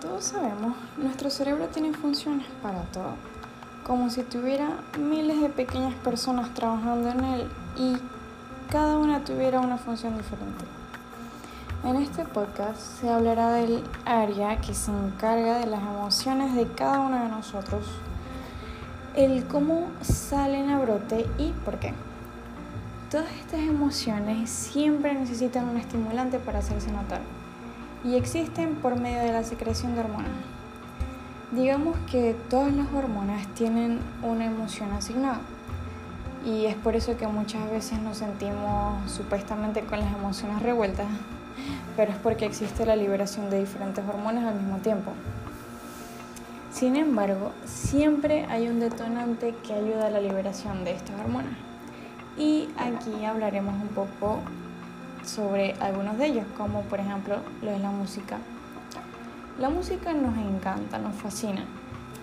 todos sabemos, nuestro cerebro tiene funciones para todo, como si tuviera miles de pequeñas personas trabajando en él y cada una tuviera una función diferente. En este podcast se hablará del área que se encarga de las emociones de cada uno de nosotros, el cómo salen a brote y por qué. Todas estas emociones siempre necesitan un estimulante para hacerse notar y existen por medio de la secreción de hormonas. Digamos que todas las hormonas tienen una emoción asignada y es por eso que muchas veces nos sentimos supuestamente con las emociones revueltas, pero es porque existe la liberación de diferentes hormonas al mismo tiempo. Sin embargo, siempre hay un detonante que ayuda a la liberación de estas hormonas. Y aquí hablaremos un poco sobre algunos de ellos, como por ejemplo lo de la música. La música nos encanta, nos fascina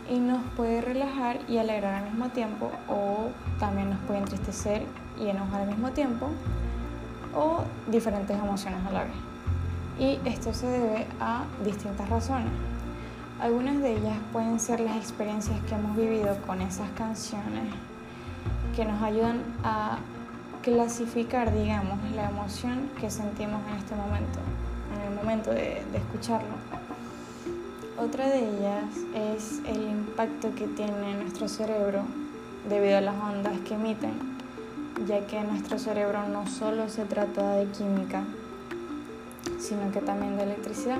y nos puede relajar y alegrar al mismo tiempo o también nos puede entristecer y enojar al mismo tiempo o diferentes emociones a la vez. Y esto se debe a distintas razones. Algunas de ellas pueden ser las experiencias que hemos vivido con esas canciones que nos ayudan a clasificar, digamos, la emoción que sentimos en este momento, en el momento de, escucharlo. Otra de ellas es el impacto que tiene nuestro cerebro debido a las ondas que emiten, ya que nuestro cerebro no solo se trata de química, sino que también de electricidad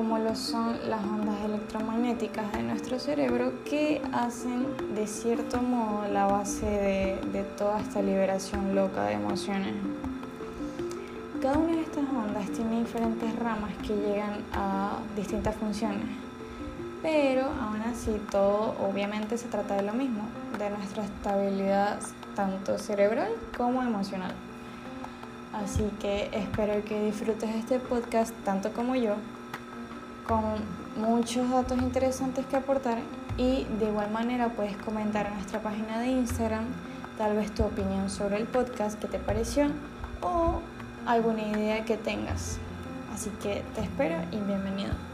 como lo son las ondas electromagnéticas de nuestro cerebro que hacen de cierto modo la base de, de, toda esta liberación loca de emociones. Cada una de estas ondas tiene diferentes ramas que llegan a distintas funciones, pero aún así todo obviamente se trata de lo mismo, de nuestra estabilidad tanto cerebral como emocional. Así que espero que disfrutes este podcast tanto como yo con muchos datos interesantes que aportar y de igual manera puedes comentar en nuestra página de Instagram tal vez tu opinión sobre el podcast, que te pareció o alguna idea que tengas. Así que te espero y bienvenido.